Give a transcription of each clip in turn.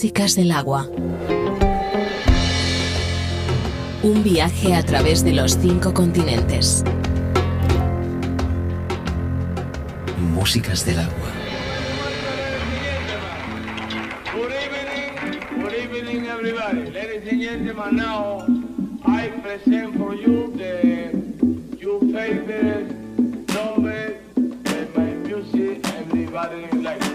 Músicas del agua. Un viaje a través de los cinco continentes. Músicas del agua. Good evening, good evening everybody. Ladies and gentlemen, now I present for you the your favorite number and my music everybody like.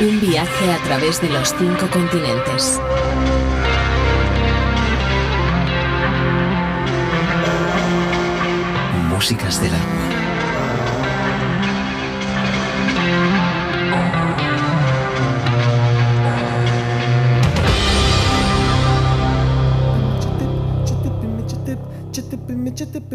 Un viaje a través de los cinco continentes. Músicas del chittip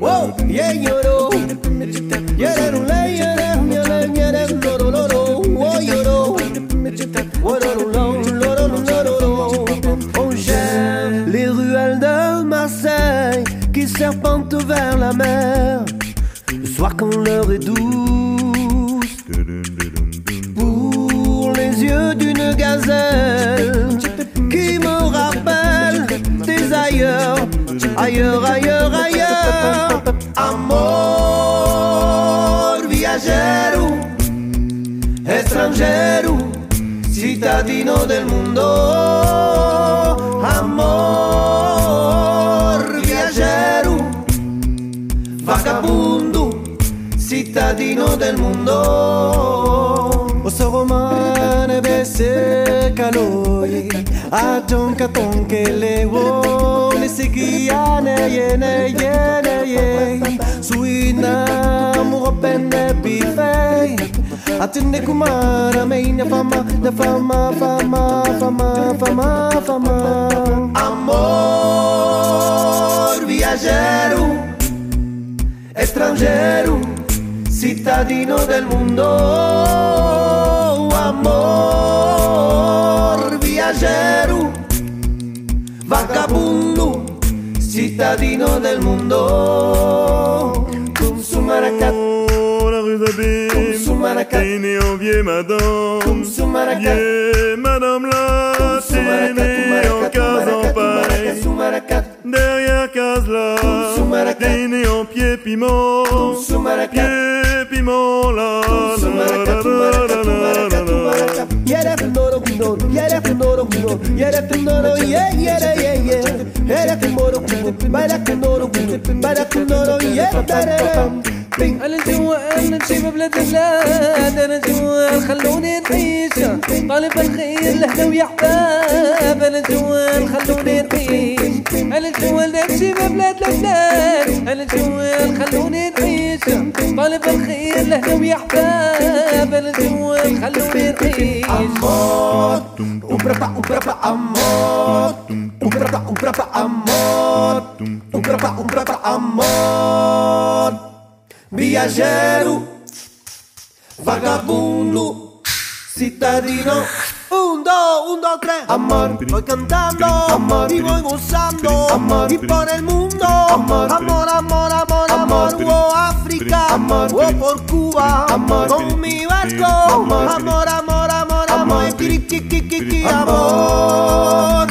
whoa yeah you know yeah les ruelles de Marseille qui serpentent vers la mer. Le soir quand l'heure est douce. Pour les yeux d'une gazelle qui me rappelle des ailleurs, ailleurs, ailleurs, ailleurs. Amor viajero, extranjero, cittadino del mundo. Amor viajero, vagabundo, cittadino del mundo. Oso romane bese kaloi Aton katon kele wo Ne segia ne ye ne ye ne ye Sui na mura pende bifei Atende kumara fama Da fama fama fama fama fama. Amor Viajero Estrangeiro. cittadino del mundo, oh, amor, viajero, vagabundo, cittadino del mundo, con su maracatá. Rizabim Tene ovye madame Ye madame la Tene en case en paille Derrière case là Tene en pied piment Pied piment là Yere fumoro kumoro, yere fumoro أنا جوا أنا نجيب بلاد البلاد. أنا جوا خلوني نعيش. طالب الخير لهنا ويا حباب أنا جوا خلوني نعيش. أنا جوا نجيب بلاد البلاد. أنا جوا خلوني نعيش. طالب الخير لهنا ويا حباب أنا جوا خلوني نعيش. أموت. وبربع وبربع أموت. وبربع وبربع أموت. وبربع وبربع أموت. Viajero, vagabundo, cittadino. Un, dos, un, dos, tres. Amor, voy cantando, amor, y voy gozando, amor, y por el mundo, amor, amor, amor, amor, amor, oh África, amor, oh por Cuba, amor, con mi barco, amor, amor, amor, amor, amor, kiri, kiri, kiri, kiri, amor.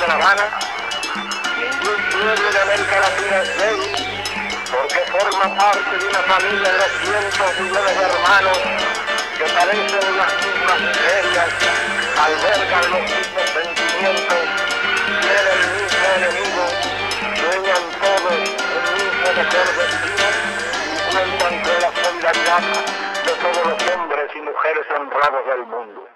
De La Habana, ningún pueblo de América Latina es débil porque forma parte de una familia de cientos millones de hermanos que padecen de las mismas miserias, albergan los mismos sentimientos, tienen el mismo enemigo, sueñan todos el mismo mejor destino y cuentan con la solidaridad de todos los hombres y mujeres honrados del mundo.